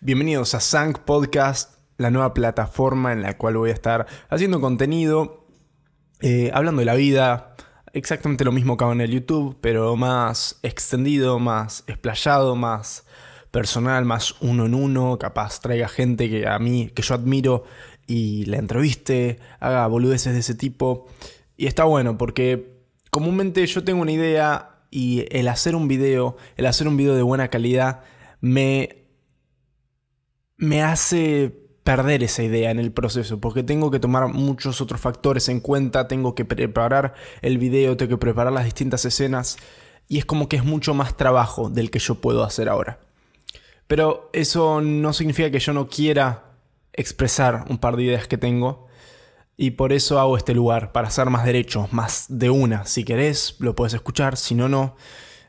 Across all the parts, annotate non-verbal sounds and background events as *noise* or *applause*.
Bienvenidos a Sank Podcast, la nueva plataforma en la cual voy a estar haciendo contenido, eh, hablando de la vida, exactamente lo mismo que hago en el YouTube, pero más extendido, más explayado, más personal, más uno en uno, capaz traiga gente que a mí, que yo admiro y la entreviste, haga boludeces de ese tipo. Y está bueno porque comúnmente yo tengo una idea y el hacer un video, el hacer un video de buena calidad, me me hace perder esa idea en el proceso, porque tengo que tomar muchos otros factores en cuenta, tengo que preparar el video, tengo que preparar las distintas escenas, y es como que es mucho más trabajo del que yo puedo hacer ahora. Pero eso no significa que yo no quiera expresar un par de ideas que tengo, y por eso hago este lugar, para hacer más derechos, más de una. Si querés, lo puedes escuchar, si no, no.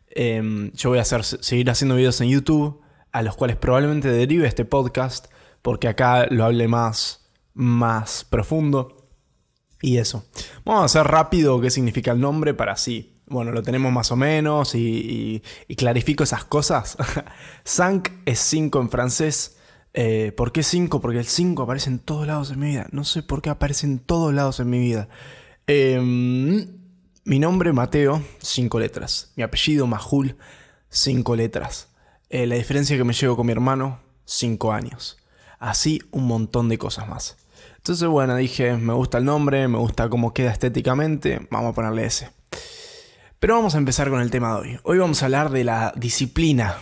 Em, yo voy a seguir haciendo videos en YouTube a los cuales probablemente derive este podcast, porque acá lo hable más, más profundo. Y eso. Vamos a hacer rápido qué significa el nombre para así. Bueno, lo tenemos más o menos y, clarifico esas cosas. *laughs* Sank es 5 en francés. Eh, ¿Por qué 5? Porque el 5 aparece en todos lados en mi vida. No sé por qué aparece en todos lados en mi vida. Em, mi nombre, Mateo, 5 letras. Mi apellido, Majul, 5 letras. Eh, la diferencia que me llevo con mi hermano, 5 años. Así un montón de cosas más. Entonces, bueno, dije, me gusta el nombre, me gusta cómo queda estéticamente, vamos a ponerle ese. Pero vamos a empezar con el tema de hoy. Hoy vamos a hablar de la disciplina.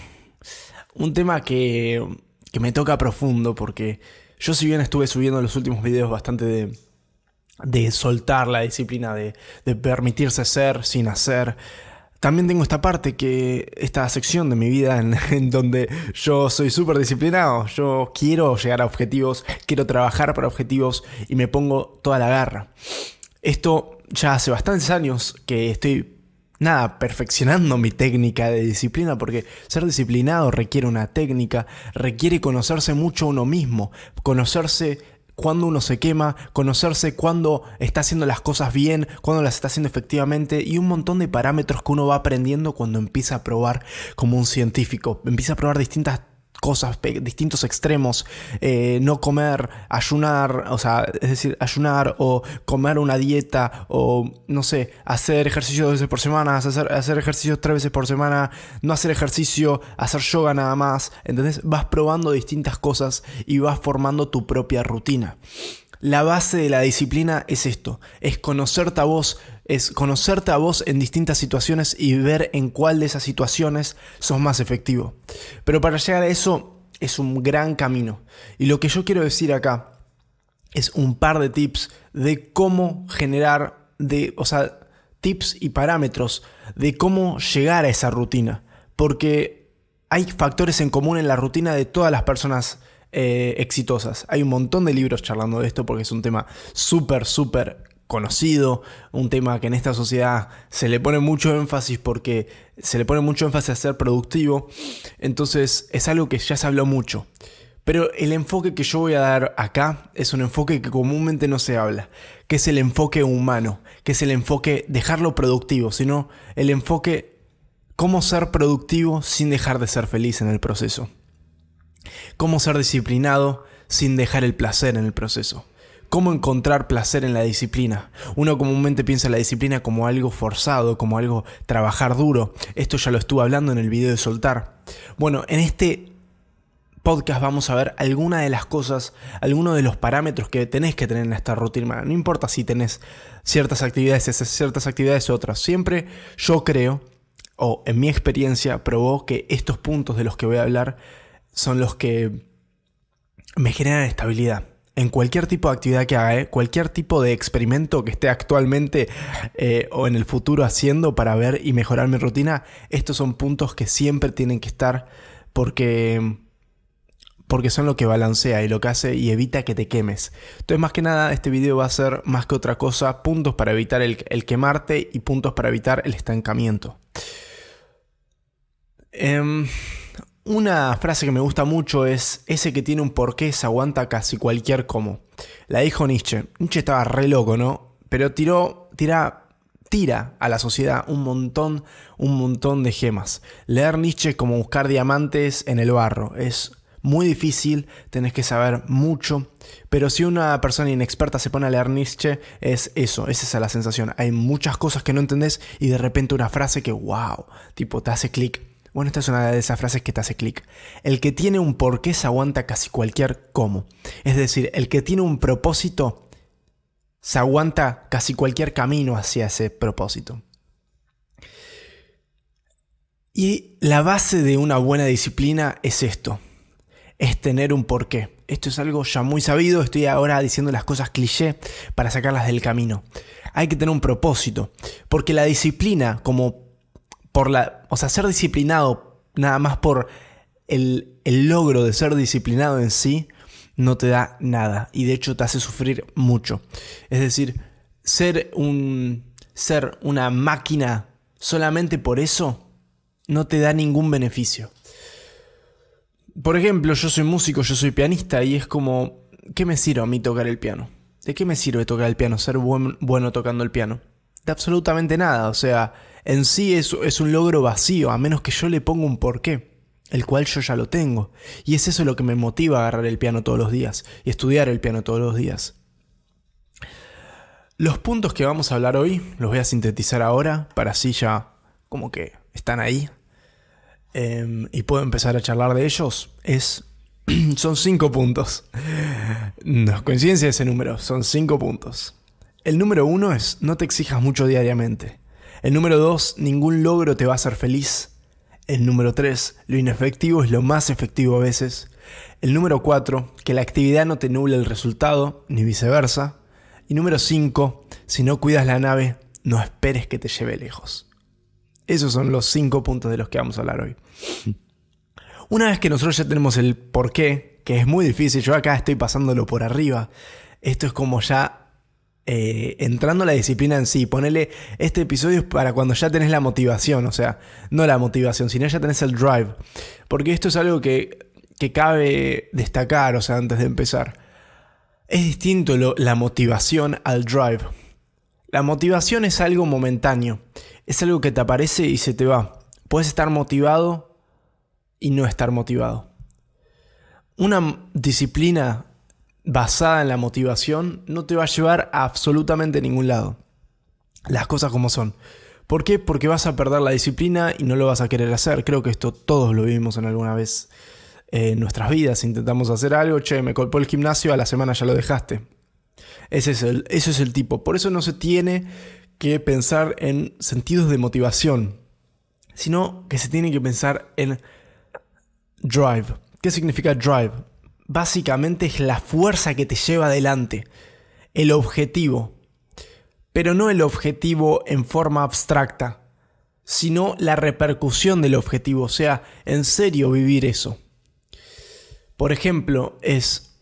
Un tema que, que me toca profundo porque yo si bien estuve subiendo los últimos videos bastante de, de soltar la disciplina, de, de permitirse ser sin hacer, también tengo esta parte que, esta sección de mi vida en, *laughs* donde yo soy súper disciplinado, yo quiero llegar a objetivos, quiero trabajar para objetivos y me pongo toda la garra. Esto ya hace bastantes años que estoy, nada, perfeccionando mi técnica de disciplina, porque ser disciplinado requiere una técnica, requiere conocerse mucho uno mismo, conocerse cuando uno se quema, conocerse cuándo está haciendo las cosas bien, cuándo las está haciendo efectivamente y un montón de parámetros que uno va aprendiendo cuando empieza a probar como un científico, empieza a probar distintas cosas, distintos extremos, eh, no comer, ayunar, o sea, es decir, ayunar o comer una dieta o, no sé, hacer ejercicio dos veces por semana, hacer, hacer ejercicio tres veces por semana, no hacer ejercicio, hacer yoga nada más, ¿entendés? Vas probando distintas cosas y vas formando tu propia rutina. La base de la disciplina es esto, es conocerte a vos, es conocerte a vos en distintas situaciones y ver en cuál de esas situaciones sos más efectivo. Pero para llegar a eso es un gran camino. Y lo que yo quiero decir acá es un par de tips de cómo generar, de, o sea, tips y parámetros de cómo llegar a esa rutina. Porque hay factores en común en la rutina de todas las personas eh, exitosas. Hay un montón de libros charlando de esto porque es un tema súper, súper conocido, un tema que en esta sociedad se le pone mucho énfasis porque se le pone mucho énfasis a ser productivo, entonces es algo que ya se habló mucho. Pero el enfoque que yo voy a dar acá es un enfoque que comúnmente no se habla, que es el enfoque humano, que es el enfoque dejarlo productivo, sino el enfoque cómo ser productivo sin dejar de ser feliz en el proceso. Cómo ser disciplinado sin dejar el placer en el proceso. Cómo encontrar placer en la disciplina. Uno comúnmente piensa en la disciplina como algo forzado, como algo trabajar duro. Esto ya lo estuve hablando en el video de soltar. Bueno, en este podcast vamos a ver algunas de las cosas, algunos de los parámetros que tenés que tener en esta rutina. No importa si tenés ciertas actividades, ciertas actividades u otras. Siempre yo creo, o en mi experiencia, probó que estos puntos de los que voy a hablar son los que me generan estabilidad. En cualquier tipo de actividad que haga, ¿eh? cualquier tipo de experimento que esté actualmente eh, o en el futuro haciendo para ver y mejorar mi rutina, estos son puntos que siempre tienen que estar porque, porque son lo que balancea y lo que hace y evita que te quemes. Entonces, más que nada, este video va a ser más que otra cosa, puntos para evitar el, quemarte y puntos para evitar el estancamiento. Em, una frase que me gusta mucho es, ese que tiene un porqué se aguanta casi cualquier como. La dijo Nietzsche. Nietzsche estaba re loco, ¿no? Pero tiró, tira, tira a la sociedad un montón, un montón de gemas. Leer Nietzsche es como buscar diamantes en el barro. Es muy difícil, tenés que saber mucho, pero si una persona inexperta se pone a leer Nietzsche, es eso, es esa la sensación. Hay muchas cosas que no entendés y de repente una frase que, wow, tipo, te hace clic. Bueno, esta es una de esas frases que te hace clic. El que tiene un porqué se aguanta casi cualquier cómo. Es decir, el que tiene un propósito se aguanta casi cualquier camino hacia ese propósito. Y la base de una buena disciplina es esto, es tener un porqué. Esto es algo ya muy sabido, estoy ahora diciendo las cosas cliché para sacarlas del camino. Hay que tener un propósito, porque la disciplina, como por la, o sea, ser disciplinado nada más por el, el logro de ser disciplinado en sí, no te da nada y de hecho te hace sufrir mucho. Es decir, ser un ser una máquina solamente por eso no te da ningún beneficio. Por ejemplo, yo soy músico, yo soy pianista y es como, ¿qué me sirve a mí tocar el piano? ¿De qué me sirve tocar el piano, ser bueno tocando el piano? Absolutamente nada, o sea, en sí es, es un logro vacío, a menos que yo le ponga un porqué, el cual yo ya lo tengo. Y es eso lo que me motiva a agarrar el piano todos los días y estudiar el piano todos los días. Los puntos que vamos a hablar hoy los voy a sintetizar ahora para así ya como que están ahí, Em, y puedo empezar a charlar de ellos, es, *clears throat* son cinco puntos. No es coincidencia ese número, son cinco puntos. El número uno es no te exijas mucho diariamente. El número dos, ningún logro te va a hacer feliz. El número tres, lo inefectivo es lo más efectivo a veces. El número cuatro, que la actividad no te nuble el resultado, ni viceversa. Y número cinco, si no cuidas la nave, no esperes que te lleve lejos. Esos son los cinco puntos de los que vamos a hablar hoy. Una vez que nosotros ya tenemos el por qué, que es muy difícil, yo acá estoy pasándolo por arriba, esto es como ya eh, entrando a la disciplina en sí, ponele este episodio para cuando ya tenés la motivación, o sea, no la motivación, sino ya tenés el drive, porque esto es algo que, que cabe destacar, o sea, antes de empezar. Es distinto la motivación al drive. La motivación es algo momentáneo es algo que te aparece y se te va. Puedes estar motivado y no estar motivado. Una disciplina basada en la motivación no te va a llevar a absolutamente ningún lado. Las cosas como son. ¿Por qué? Porque vas a perder la disciplina y no lo vas a querer hacer. Creo que esto todos lo vivimos en alguna vez en nuestras vidas. Intentamos hacer algo, che, me colpó el gimnasio, a la semana ya lo dejaste. Ese es el, ese es el tipo. Por eso no se tiene que pensar en sentidos de motivación, sino que se tiene que pensar en drive. ¿Qué significa drive? Básicamente es la fuerza que te lleva adelante, el objetivo, pero no el objetivo en forma abstracta, sino la repercusión del objetivo, o sea, en serio vivir eso. Por ejemplo, es,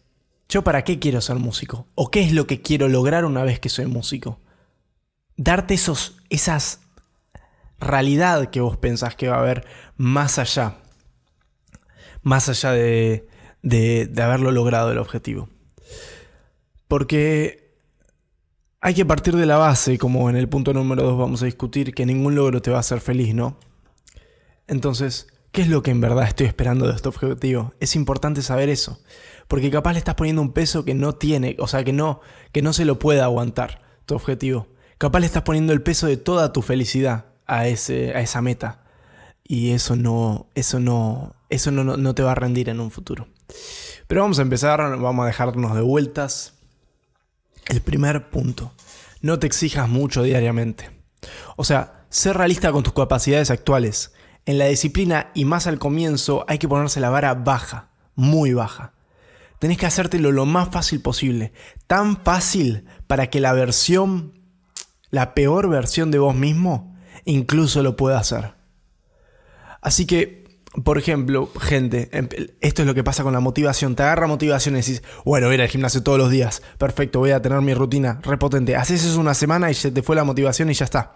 ¿yo para qué quiero ser músico? ¿O qué es lo que quiero lograr una vez que soy músico? darte esos, esas realidad que vos pensás que va a haber más allá, más allá de, de, haberlo logrado el objetivo. Porque hay que partir de la base, como en el punto número 2 vamos a discutir, que ningún logro te va a hacer feliz, ¿no? Entonces, ¿qué es lo que en verdad estoy esperando de este objetivo? Es importante saber eso, porque capaz le estás poniendo un peso que no tiene, o sea, que no, que no se lo puede aguantar tu objetivo. Capaz le estás poniendo el peso de toda tu felicidad a, ese, a esa meta. Y eso no, eso no, eso no, no te va a rendir en un futuro. Pero vamos a empezar, vamos a dejarnos de vueltas. El primer punto, no te exijas mucho diariamente. O sea, ser realista con tus capacidades actuales. En la disciplina y más al comienzo hay que ponerse la vara baja, muy baja. Tenés que hacértelo lo más fácil posible, tan fácil para que la versión la peor versión de vos mismo, incluso lo puede hacer. Así que, por ejemplo, gente, em, esto es lo que pasa con la motivación. Te agarra motivación y decís, bueno, voy ir al gimnasio todos los días. Perfecto, voy a tener mi rutina repotente. Haces eso una semana y se te fue la motivación y ya está.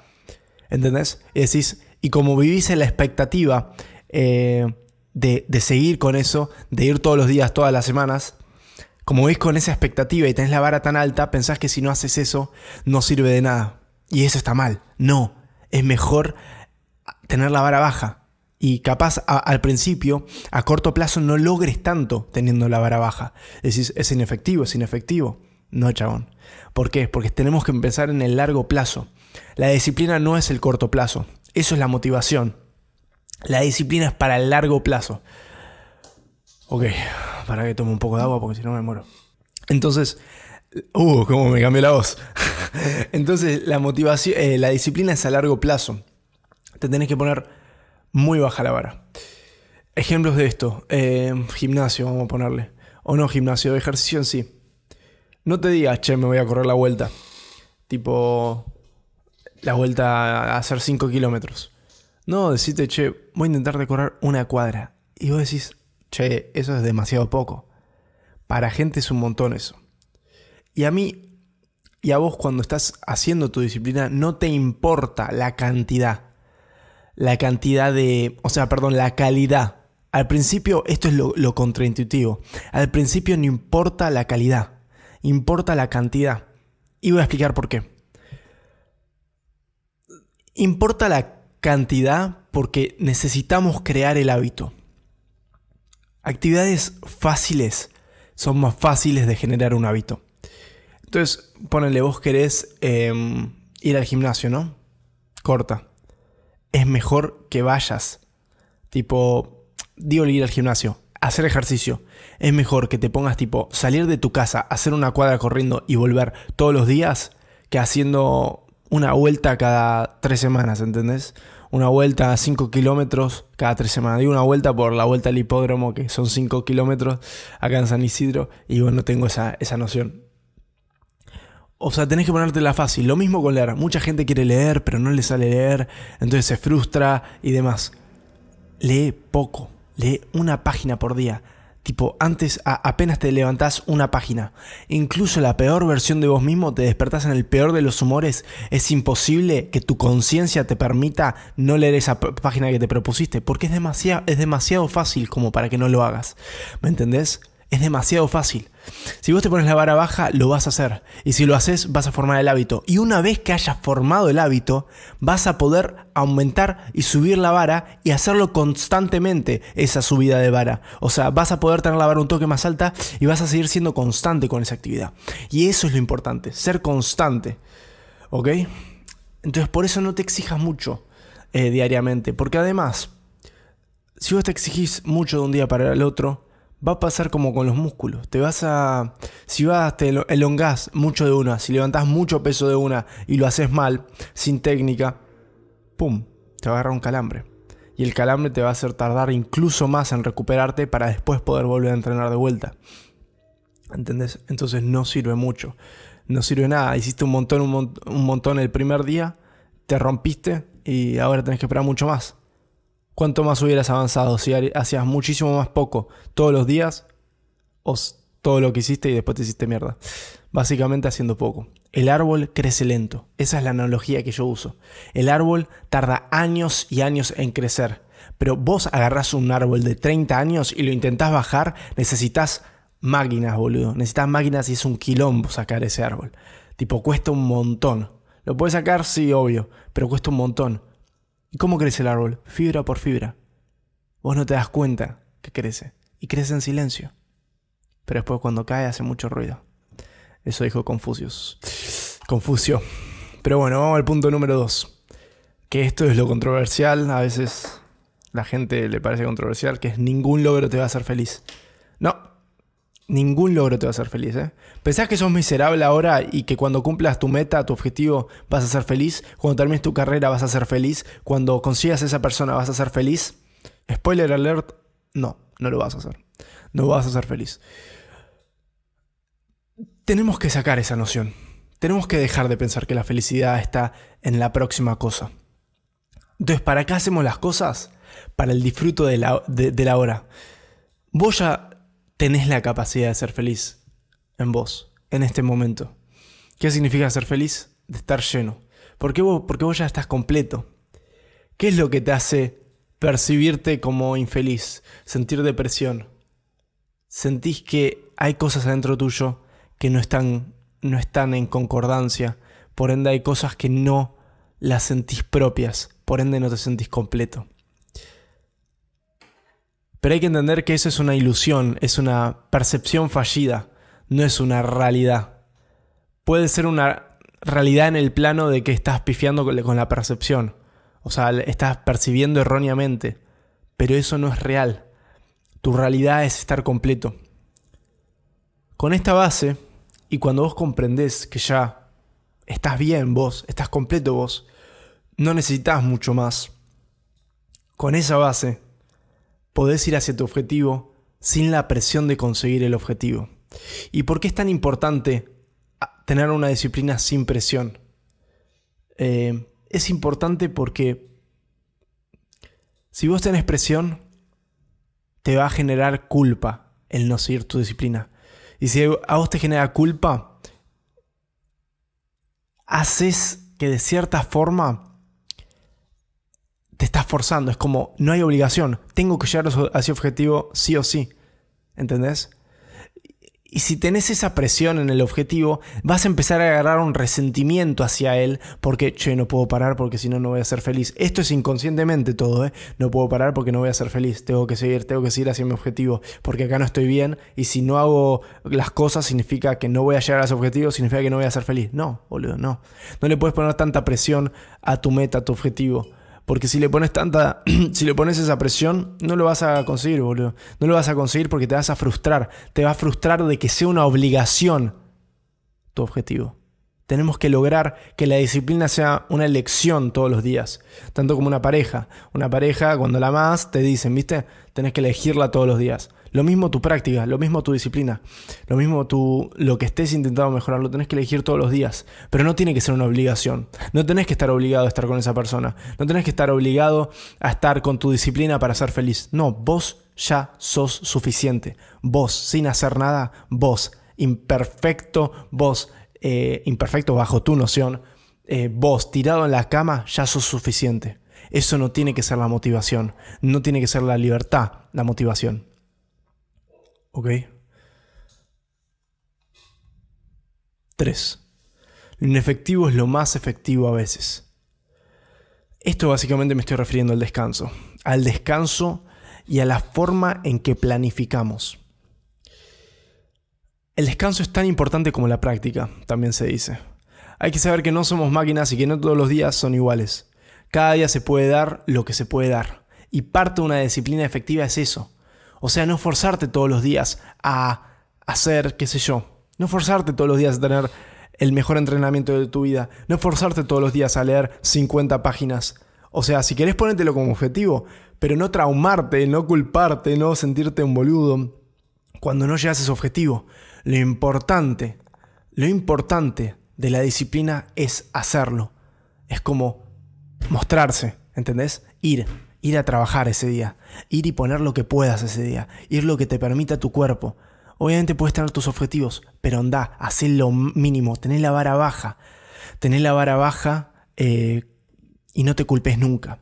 ¿Entendés? Y decís, y como vivís en la expectativa eh, de, de seguir con eso, de ir todos los días, todas las semanas, como vivís con esa expectativa y tenés la vara tan alta, pensás que si no haces eso, no sirve de nada. Y eso está mal. No, es mejor tener la vara baja Y capaz al principio, a corto plazo, no logres tanto teniendo la vara baja. Decís, es inefectivo, es inefectivo. No, chabón. ¿Por qué? Porque tenemos que empezar en el largo plazo. La disciplina no es el corto plazo. Eso es la motivación. La disciplina es para el largo plazo. Ok, para que tome un poco de agua porque si no me muero. Entonces, uh, cómo me cambió la voz. *laughs* Entonces, la motivación, eh, la disciplina es a largo plazo. Te tenés que poner muy baja la vara. Ejemplos de esto, eh, gimnasio, vamos a ponerle. O no gimnasio, ejercicio en sí. No te digas, che, me voy a correr la vuelta. Tipo, la vuelta a hacer 5 kilómetros. No, decite, che, voy a intentar recorrer una cuadra. Y vos decís, che, eso es demasiado poco. Para gente es un montón eso. Y a mí y a vos cuando estás haciendo tu disciplina no te importa la cantidad. La cantidad de... O sea, perdón, la calidad. Al principio, esto es lo, contraintuitivo. Al principio no importa la calidad, importa la cantidad. Y voy a explicar por qué. Importa la cantidad porque necesitamos crear el hábito. Actividades fáciles son más fáciles de generar un hábito. Entonces, ponele, vos querés em, ir al gimnasio, ¿no? Corta. Es mejor que vayas. Tipo, digo ir al gimnasio, hacer ejercicio. Es mejor que te pongas tipo salir de tu casa, hacer una cuadra corriendo y volver todos los días que haciendo una vuelta cada tres semanas, ¿entendés? Una vuelta a 5 kilómetros cada tres semanas. Digo una vuelta por la vuelta al hipódromo, que son 5 kilómetros acá en San Isidro, y bueno, tengo esa, esa noción. O sea, tenés que ponértela fácil. Lo mismo con leer. Mucha gente quiere leer, pero no le sale leer, entonces se frustra y demás. Lee poco. Lee una página por día. Tipo, antes apenas te levantás una página. Incluso la peor versión de vos mismo te despertás en el peor de los humores. Es imposible que tu conciencia te permita no leer esa página que te propusiste. Porque es demasiado, es demasiado fácil como para que no lo hagas. ¿Me entendés? Es demasiado fácil. Si vos te pones la vara baja, lo vas a hacer. Y si lo haces, vas a formar el hábito. Y una vez que hayas formado el hábito, vas a poder aumentar y subir la vara y hacerlo constantemente, esa subida de vara. O sea, vas a poder tener la vara un toque más alta y vas a seguir siendo constante con esa actividad. Y eso es lo importante, ser constante. ¿Ok? Entonces por eso no te exijas mucho eh, diariamente. Porque además, si vos te exigís mucho de un día para el otro, va a pasar como con los músculos. Te vas a. Si vas, te elongás mucho de una, si levantás mucho peso de una y lo haces mal, sin técnica, ¡pum! Te va a agarrar un calambre. Y el calambre te va a hacer tardar incluso más en recuperarte para después poder volver a entrenar de vuelta. ¿Entendés? Entonces no sirve mucho. No sirve nada. Hiciste un montón, un, un montón el primer día, te rompiste y ahora tenés que esperar mucho más cuánto más hubieras avanzado si hacías muchísimo más poco todos los días o todo lo que hiciste y después te hiciste mierda. Básicamente haciendo poco. El árbol crece lento. Esa es la analogía que yo uso. El árbol tarda años y años en crecer. Pero vos agarrás un árbol de 30 años y lo intentás bajar, necesitas máquinas, boludo. Necesitas máquinas y es un quilombo sacar ese árbol. Tipo, cuesta un montón. Lo puedes sacar, sí, obvio, pero cuesta un montón. ¿Y cómo crece el árbol? Fibra por fibra. Vos no te das cuenta que crece. Y crece en silencio. Pero después cuando cae hace mucho ruido. Eso dijo Confucius. Confucio. Pero bueno, vamos al punto número dos. Que esto es lo controversial. A veces la gente le parece controversial. Que es ningún logro te va a hacer feliz. No, ningún logro te va a hacer feliz. ¿eh? ¿Pensás que sos miserable ahora y que cuando cumplas tu meta, tu objetivo, vas a ser feliz? Cuando termines tu carrera vas a ser feliz? Cuando consigas a esa persona vas a ser feliz? Spoiler alert, no, no lo vas a hacer. No vas a ser feliz. Tenemos que sacar esa noción. Tenemos que dejar de pensar que la felicidad está en la próxima cosa. Entonces, ¿para qué hacemos las cosas? Para el disfruto de la, de la hora. Vos ya tenés la capacidad de ser feliz en vos, en este momento. ¿Qué significa ser feliz? De estar lleno. Porque vos, porque vos ya estás completo. ¿Qué es lo que te hace percibirte como infeliz? Sentir depresión. Sentís que hay cosas adentro tuyo que no están, no están en concordancia. Por ende hay cosas que no las sentís propias. Por ende no te sentís completo. Pero hay que entender que eso es una ilusión, es una percepción fallida, no es una realidad. Puede ser una realidad en el plano de que estás pifiando con la percepción. O sea, estás percibiendo erróneamente. Pero eso no es real. Tu realidad es estar completo. Con esta base, y cuando vos comprendés que ya estás bien vos, estás completo vos, no necesitas mucho más. Con esa base, podés ir hacia tu objetivo sin la presión de conseguir el objetivo. ¿Y por qué es tan importante tener una disciplina sin presión? Eh, es importante porque si vos tenés presión, te va a generar culpa el no seguir tu disciplina. Y si a vos te genera culpa, haces que de cierta forma te estás forzando. Es como, no hay obligación. Tengo que llegar a ese objetivo sí o sí. ¿Entendés? Y si tenés esa presión en el objetivo, vas a empezar a agarrar un resentimiento hacia él porque, no puedo parar porque si no, no voy a ser feliz. Esto es inconscientemente todo, ¿eh? No puedo parar porque no voy a ser feliz. Tengo que seguir, tengo que seguir hacia mi objetivo porque acá no estoy bien y si no hago las cosas significa que no voy a llegar a ese objetivo, significa que no voy a ser feliz. No, boludo, no. No le puedes poner tanta presión a tu meta, a tu objetivo. Porque si le pones tanta, *clears throat* si le pones esa presión, no lo vas a conseguir, boludo. No lo vas a conseguir porque te vas a frustrar. Te va a frustrar de que sea una obligación tu objetivo. Tenemos que lograr que la disciplina sea una elección todos los días, tanto como una pareja. Una pareja, cuando la amas, te dicen, ¿viste? Tenés que elegirla todos los días. Lo mismo tu práctica, lo mismo tu disciplina, lo mismo tu, lo que estés intentando mejorar, lo tenés que elegir todos los días. Pero no tiene que ser una obligación. No tenés que estar obligado a estar con esa persona. No tenés que estar obligado a estar con tu disciplina para ser feliz. No, vos ya sos suficiente. Vos, sin hacer nada, vos, imperfecto, vos, eh, imperfecto bajo tu noción, eh, vos, tirado en la cama, ya sos suficiente. Eso no tiene que ser la motivación. No tiene que ser la libertad la motivación. ¿Ok? 3. Lo inefectivo es lo más efectivo a veces. Esto básicamente me estoy refiriendo al descanso. Al descanso y a la forma en que planificamos. El descanso es tan importante como la práctica, también se dice. Hay que saber que no somos máquinas y que no todos los días son iguales. Cada día se puede dar lo que se puede dar. Y parte de una disciplina efectiva es eso, o sea, no forzarte todos los días a hacer, qué sé yo, no forzarte todos los días a tener el mejor entrenamiento de tu vida, no forzarte todos los días a leer 50 páginas. O sea, si querés ponértelo como objetivo, pero no traumarte, no culparte, no sentirte un boludo cuando no llegas a ese objetivo. Lo importante, lo importante de la disciplina es hacerlo. Es como mostrarse, ¿entendés? Ir, ir a trabajar ese día, ir y poner lo que puedas ese día, ir lo que te permita tu cuerpo. Obviamente puedes tener tus objetivos, pero anda, haz lo mínimo, tener la vara baja, tener la vara baja eh, y no te culpes nunca.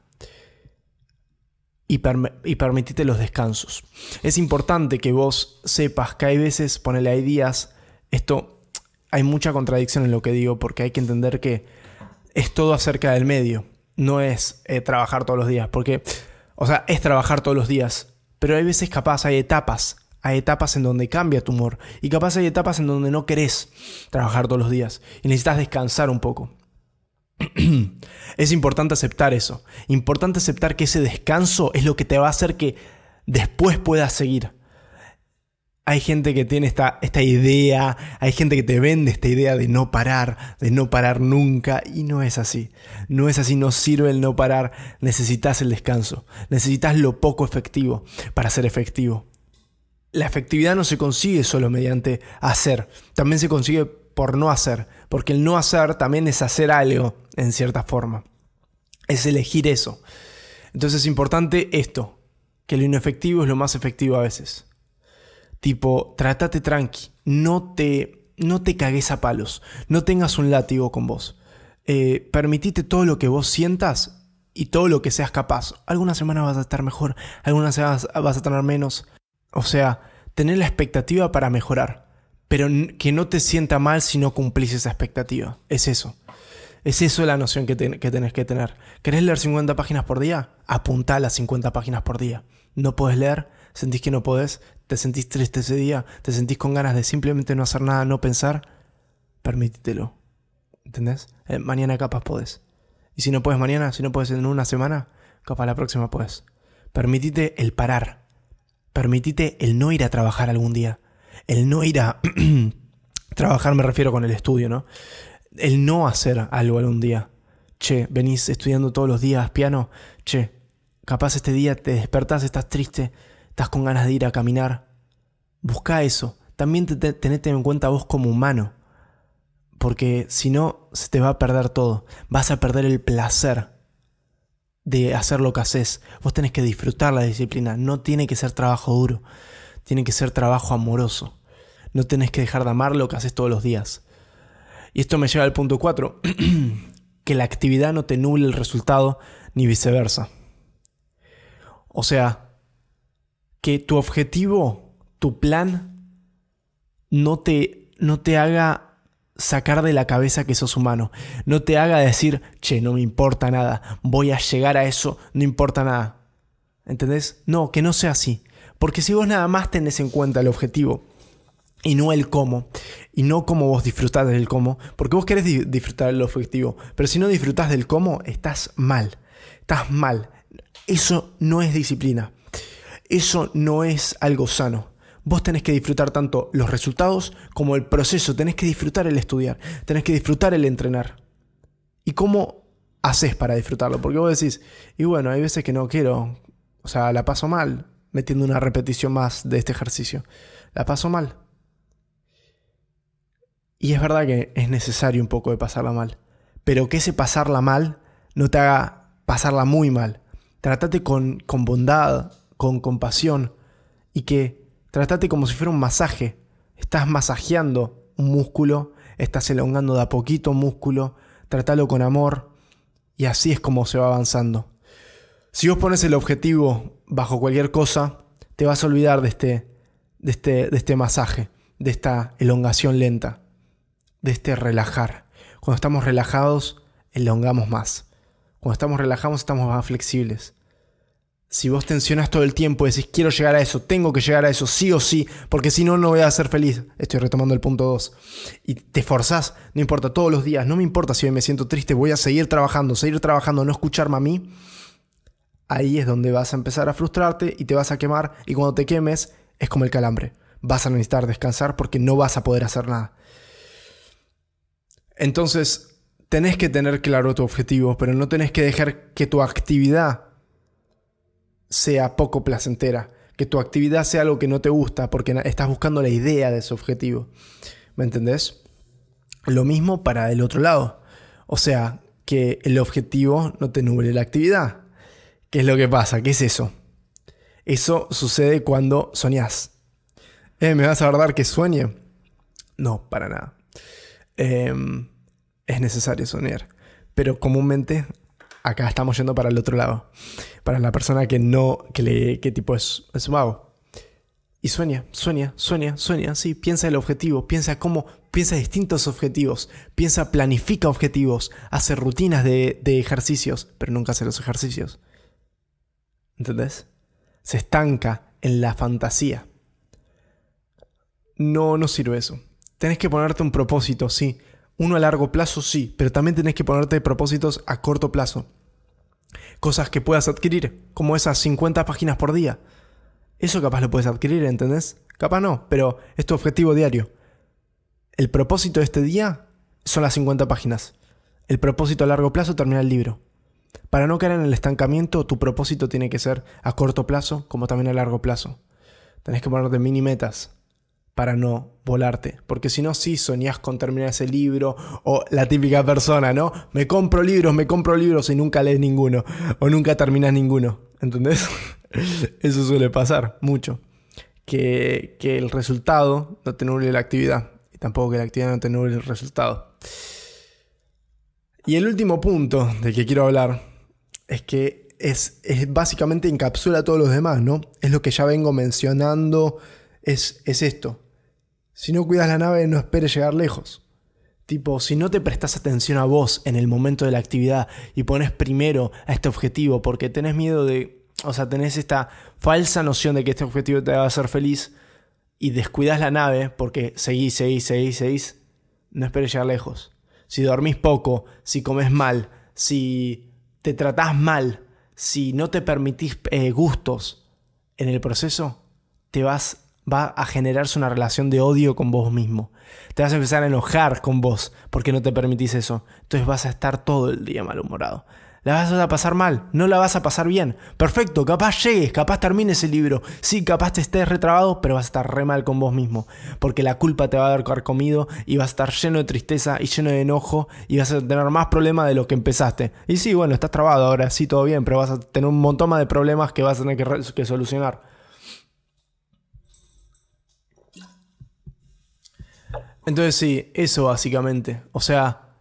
Y, y permitite los descansos. Es importante que vos sepas que hay veces, ponele, hay días, esto, hay mucha contradicción en lo que digo, porque hay que entender que es todo acerca del medio no es eh, trabajar todos los días, porque, o sea, es trabajar todos los días, pero hay veces capaz, hay etapas, hay etapas en donde cambia tu humor, y capaz hay etapas en donde no querés trabajar todos los días, y necesitas descansar un poco. *clears throat* es importante aceptar eso, importante aceptar que ese descanso es lo que te va a hacer que después puedas seguir hay gente que tiene esta, esta idea, hay gente que te vende esta idea de no parar, de no parar nunca, y no es así. No es así, no sirve el no parar, necesitas el descanso, necesitas lo poco efectivo para ser efectivo. La efectividad no se consigue solo mediante hacer, también se consigue por no hacer, porque el no hacer también es hacer algo en cierta forma, es elegir eso. Entonces es importante esto, que lo inefectivo es lo más efectivo a veces. Tipo, trátate tranqui, no te, no te cagues a palos, no tengas un látigo con vos. Eh, permitite todo lo que vos sientas y todo lo que seas capaz. Algunas semanas vas a estar mejor, algunas semanas vas a tener menos. O sea, tener la expectativa para mejorar, pero que no te sienta mal si no cumplís esa expectativa. Es eso. Es eso la noción que, que tenés que tener. ¿Querés leer 50 páginas por día? Apunta a las 50 páginas por día. ¿No puedes leer? sentís que no podés, te sentís triste ese día, te sentís con ganas de simplemente no hacer nada, no pensar, permítitelo. ¿Entendés? Eh, mañana capaz podés. Y si no puedes mañana, si no puedes en una semana, capaz la próxima puedes. Permitite el parar. Permitite el no ir a trabajar algún día. El no ir a *clears throat* trabajar me refiero con el estudio, ¿no? El no hacer algo algún día. Che, venís estudiando todos los días piano. Che, capaz este día te despertás, estás triste, estás con ganas de ir a caminar. Busca eso. También tenete en cuenta vos como humano. Porque si no, se te va a perder todo. Vas a perder el placer de hacer lo que haces. Vos tenés que disfrutar la disciplina. No tiene que ser trabajo duro. Tiene que ser trabajo amoroso. No tenés que dejar de amar lo que haces todos los días. Y esto me lleva al punto 4. *clears throat* que la actividad no te nuble el resultado ni viceversa. O sea, que tu objetivo, tu plan, no te, no te haga sacar de la cabeza que sos humano. No te haga decir, che, no me importa nada, voy a llegar a eso, no importa nada. ¿Entendés? No, que no sea así. Porque si vos nada más tenés en cuenta el objetivo y no el cómo, y no cómo vos disfrutás del cómo, porque vos querés disfrutar del objetivo, pero si no disfrutás del cómo, estás mal. Estás mal. Eso no es disciplina. Eso no es algo sano. Vos tenés que disfrutar tanto los resultados como el proceso, tenés que disfrutar el estudiar, tenés que disfrutar el entrenar. ¿Y cómo haces para disfrutarlo? Porque vos decís, y bueno, hay veces que no quiero, o sea, la paso mal metiendo una repetición más de este ejercicio. La paso mal. Y es verdad que es necesario un poco de pasarla mal, pero que ese pasarla mal no te haga pasarla muy mal. Trátate con, con bondad, con compasión y que Trátate como si fuera un masaje. Estás masajeando un músculo, estás elongando de a poquito un músculo, trátalo con amor y así es como se va avanzando. Si vos pones el objetivo bajo cualquier cosa, te vas a olvidar de este, de este, de este masaje, de esta elongación lenta, de este relajar. Cuando estamos relajados, elongamos más. Cuando estamos relajados, estamos más flexibles si vos tensionas todo el tiempo y decís quiero llegar a eso, tengo que llegar a eso, sí o sí, porque si no, no voy a ser feliz. Estoy retomando el punto 2. Y te forzás, no importa, todos los días, no me importa si hoy me siento triste, voy a seguir trabajando, seguir trabajando, no escucharme a mí. Ahí es donde vas a empezar a frustrarte y te vas a quemar. Y cuando te quemes, es como el calambre. Vas a necesitar descansar porque no vas a poder hacer nada. Entonces, tenés que tener claro tu objetivo, pero no tenés que dejar que tu actividad sea poco placentera, que tu actividad sea algo que no te gusta porque estás buscando la idea de ese objetivo. ¿Me entendés? Lo mismo para el otro lado. O sea, que el objetivo no te nuble la actividad. ¿Qué es lo que pasa? ¿Qué es eso? Eso sucede cuando soñás. Eh, ¿Me vas a dar que sueñe? No, para nada. Em, es necesario soñar. Pero comúnmente acá estamos yendo para el otro lado. Para la persona que no, que le, que tipo es, es vago. Y sueña, sueña, sueña, sueña, sí, piensa el objetivo, piensa cómo, piensa distintos objetivos, piensa, planifica objetivos, hace rutinas de, ejercicios, pero nunca hace los ejercicios. ¿Entendés? Se estanca en la fantasía. No, no sirve eso. Tenés que ponerte un propósito, sí. Uno a largo plazo, sí, pero también tenés que ponerte propósitos a corto plazo cosas que puedas adquirir, como esas 50 páginas por día. Eso capaz lo puedes adquirir, ¿entendés? Capaz no, pero es tu objetivo diario. El propósito de este día son las 50 páginas. El propósito a largo plazo termina el libro. Para no caer en el estancamiento, tu propósito tiene que ser a corto plazo como también a largo plazo. Tenés que ponerte mini metas para no volarte. Porque si no, sí soñás con terminar ese libro. O la típica persona, ¿no? Me compro libros, me compro libros y nunca lees ninguno. O nunca terminas ninguno. ¿Entendés? *laughs* Eso suele pasar mucho. Que, que el resultado no te nuble la actividad. Y tampoco que la actividad no te nuble el resultado. Y el último punto del que quiero hablar es que es, es básicamente encapsula a todos los demás, ¿no? Es lo que ya vengo mencionando. Es, es esto si no cuidas la nave, no esperes llegar lejos. Tipo, si no te prestas atención a vos en el momento de la actividad y pones primero a este objetivo porque tenés miedo de, o sea, tenés esta falsa noción de que este objetivo te va a hacer feliz y descuidas la nave porque seguís, seguís, seguís, seguís, no esperes llegar lejos. Si dormís poco, si comes mal, si te tratás mal, si no te permitís eh, gustos en el proceso, te vas va a generarse una relación de odio con vos mismo. Te vas a empezar a enojar con vos porque no te permitís eso. Entonces vas a estar todo el día malhumorado. La vas a pasar mal, no la vas a pasar bien. Perfecto, capaz llegues, capaz termines el libro. Sí, capaz te estés retrabado, pero vas a estar re mal con vos mismo. Porque la culpa te va a haber comido y vas a estar lleno de tristeza y lleno de enojo y vas a tener más problemas de lo que empezaste. Y sí, bueno, estás trabado ahora, sí, todo bien, pero vas a tener un montón más de problemas que vas a tener que, que solucionar. Entonces sí, eso básicamente. O sea,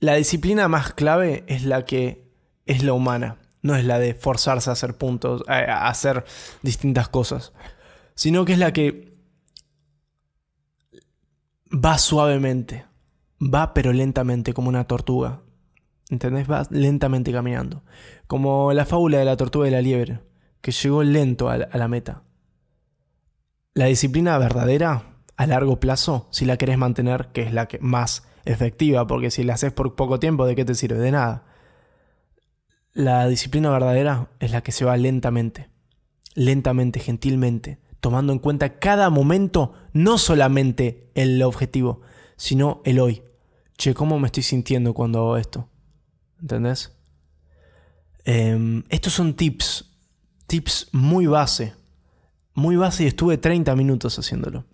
la disciplina más clave es la que es la humana, no es la de forzarse a hacer puntos, a hacer distintas cosas, sino que es la que va suavemente, va pero lentamente como una tortuga. ¿Entendés? Va lentamente caminando. Como la fábula de la tortuga y la liebre, que llegó lento a la meta. La disciplina verdadera, a largo plazo, si la querés mantener, que es la que más efectiva, porque si la haces por poco tiempo, ¿de qué te sirve? De nada. La disciplina verdadera es la que se va lentamente, lentamente, gentilmente, tomando en cuenta cada momento, no solamente el objetivo, sino el hoy. Che, ¿cómo me estoy sintiendo cuando hago esto? ¿Entendés? Em, estos son tips, tips muy base, muy base y estuve 30 minutos haciéndolo.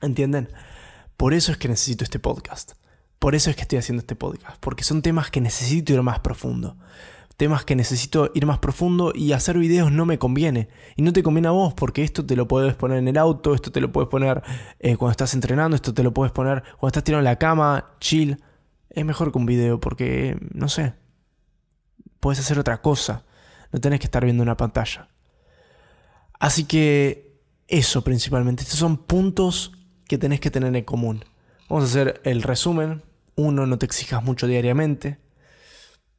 ¿Entienden? Por eso es que necesito este podcast. Por eso es que estoy haciendo este podcast, porque son temas que necesito ir más profundo. Temas que necesito ir más profundo y hacer videos no me conviene. Y no te conviene a vos porque esto te lo puedes poner en el auto, esto te lo puedes poner eh, cuando estás entrenando, esto te lo puedes poner cuando estás tirado en la cama, chill. Es mejor que un video porque, no sé, puedes hacer otra cosa. No tenés que estar viendo una pantalla. Así que eso principalmente. Estos son puntos que tenés que tener en común. Vamos a hacer el resumen uno, no te exijas mucho diariamente.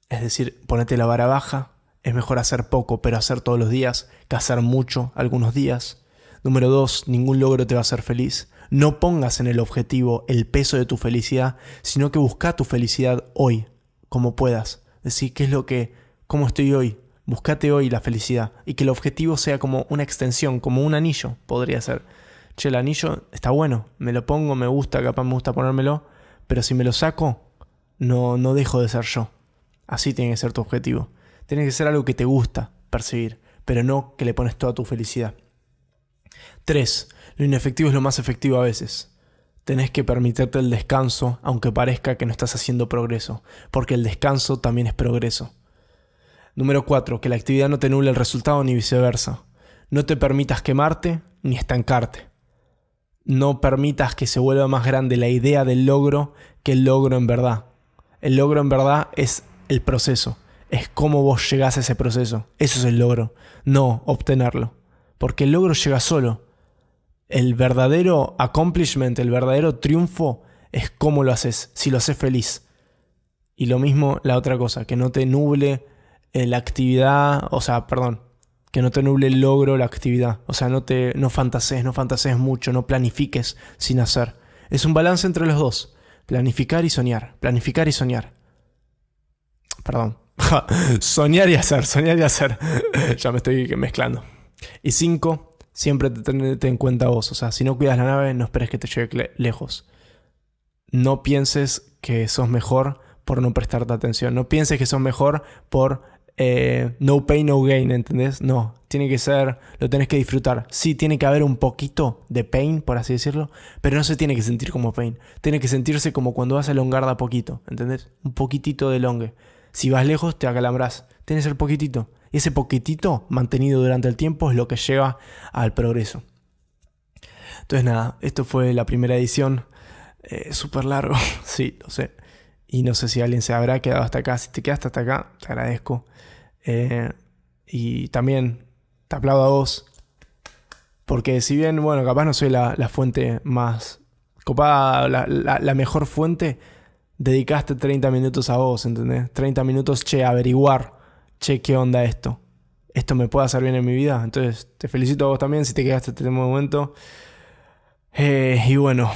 Es decir, ponete la vara baja. Es mejor hacer poco, pero hacer todos los días, que hacer mucho algunos días. Número dos, ningún logro te va a hacer feliz. No pongas en el objetivo el peso de tu felicidad, sino que busca tu felicidad hoy, como puedas. Decir, ¿qué es lo que, cómo estoy hoy? Buscate hoy la felicidad y que el objetivo sea como una extensión, como un anillo, podría ser. Che, el anillo está bueno, me lo pongo, me gusta, capaz me gusta ponérmelo, pero si me lo saco, no, no dejo de ser yo. Así tiene que ser tu objetivo. Tiene que ser algo que te gusta perseguir, pero no que le pones toda tu felicidad. 3. Lo inefectivo es lo más efectivo a veces. Tenés que permitirte el descanso, aunque parezca que no estás haciendo progreso, porque el descanso también es progreso. Número 4. Que la actividad no te nuble el resultado ni viceversa. No te permitas quemarte ni estancarte no permitas que se vuelva más grande la idea del logro que el logro en verdad. El logro en verdad es el proceso, es cómo vos llegás a ese proceso. Eso es el logro, no obtenerlo. Porque el logro llega solo. El verdadero accomplishment, el verdadero triunfo es cómo lo haces, si lo haces feliz. Y lo mismo la otra cosa, que no te nuble eh, la actividad, o sea, perdón, que no te nuble el logro, la actividad. O sea, no te no fantasees, no fantasees mucho, no planifiques sin hacer. Es un balance entre los dos. Planificar y soñar, planificar y soñar. Perdón. *laughs* soñar y hacer, soñar y hacer. *laughs* ya me estoy mezclando. Y cinco, siempre tenete en cuenta vos. O sea, si no cuidas la nave, no esperes que te llegue lejos. No pienses que sos mejor por no prestarte atención. No pienses que sos mejor por eh, no pain, no gain, ¿entendés? No, tiene que ser, lo tenés que disfrutar. Sí, tiene que haber un poquito de pain, por así decirlo, pero no se tiene que sentir como pain. Tiene que sentirse como cuando vas a elongar de a poquito, ¿entendés? Un poquitito de longue. Si vas lejos, te acalambras. Tienes el poquitito. Y ese poquitito, mantenido durante el tiempo, es lo que lleva al progreso. Entonces, nada, esto fue la primera edición. Eh, Súper largo, *laughs* sí, lo sé. Y no sé si alguien se habrá quedado hasta acá. Si te quedaste hasta acá, te agradezco. Eh, y también te aplaudo a vos. Porque si bien, bueno, capaz no soy la, fuente más copada, la, mejor fuente, dedicaste 30 minutos a vos, ¿entendés? 30 minutos, che, averiguar, che, ¿qué onda esto? esto me puede hacer bien en mi vida. Entonces, te felicito a vos también si te quedaste este momento. Eh, y bueno,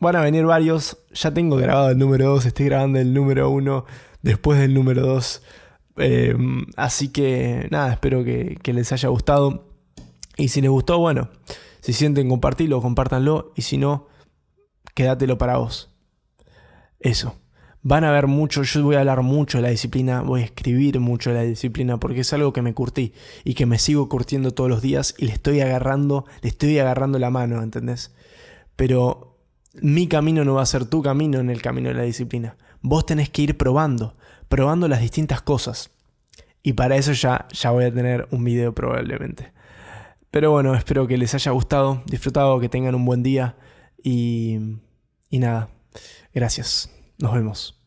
van a venir varios. Ya tengo grabado el número 2, estoy grabando el número 1 después del número 2. Em, así que nada, espero que, les haya gustado. Y si les gustó, bueno, si sienten compartirlo, compártanlo. Y si no, quédatelo para vos. Eso. Van a ver mucho, yo voy a hablar mucho de la disciplina, voy a escribir mucho de la disciplina porque es algo que me curtí y que me sigo curtiendo todos los días y le estoy agarrando, le estoy agarrando la mano, ¿entendés? Pero mi camino no va a ser tu camino en el camino de la disciplina. Vos tenés que ir probando, probando las distintas cosas. Y para eso ya, ya voy a tener un video probablemente. Pero bueno, espero que les haya gustado, disfrutado, que tengan un buen día y, y nada, gracias. Nos vemos.